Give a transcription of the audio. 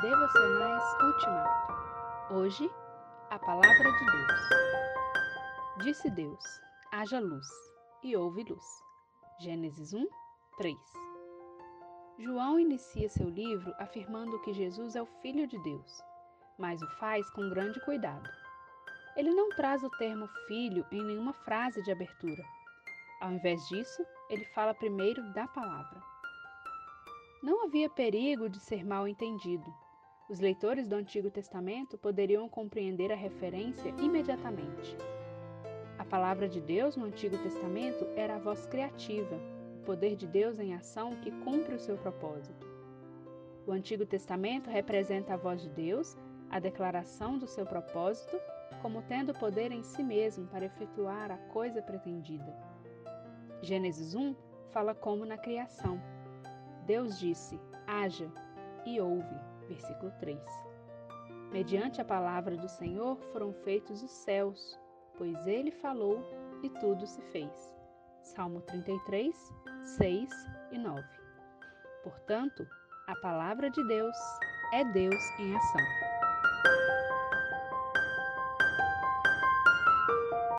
Devocionais Ultimato. Hoje, a Palavra de Deus. Disse Deus: haja luz, e houve luz. Gênesis 1, 3. João inicia seu livro afirmando que Jesus é o Filho de Deus, mas o faz com grande cuidado. Ele não traz o termo filho em nenhuma frase de abertura. Ao invés disso, ele fala primeiro da palavra. Não havia perigo de ser mal entendido. Os leitores do Antigo Testamento poderiam compreender a referência imediatamente. A palavra de Deus no Antigo Testamento era a voz criativa, o poder de Deus em ação que cumpre o seu propósito. O Antigo Testamento representa a voz de Deus, a declaração do seu propósito, como tendo poder em si mesmo para efetuar a coisa pretendida. Gênesis 1 fala como na criação Deus disse: haja, e houve. Versículo 3. Mediante a palavra do Senhor foram feitos os céus, pois ele falou e tudo se fez. Salmo 33, 6 e 9. Portanto, a palavra de Deus é Deus em ação.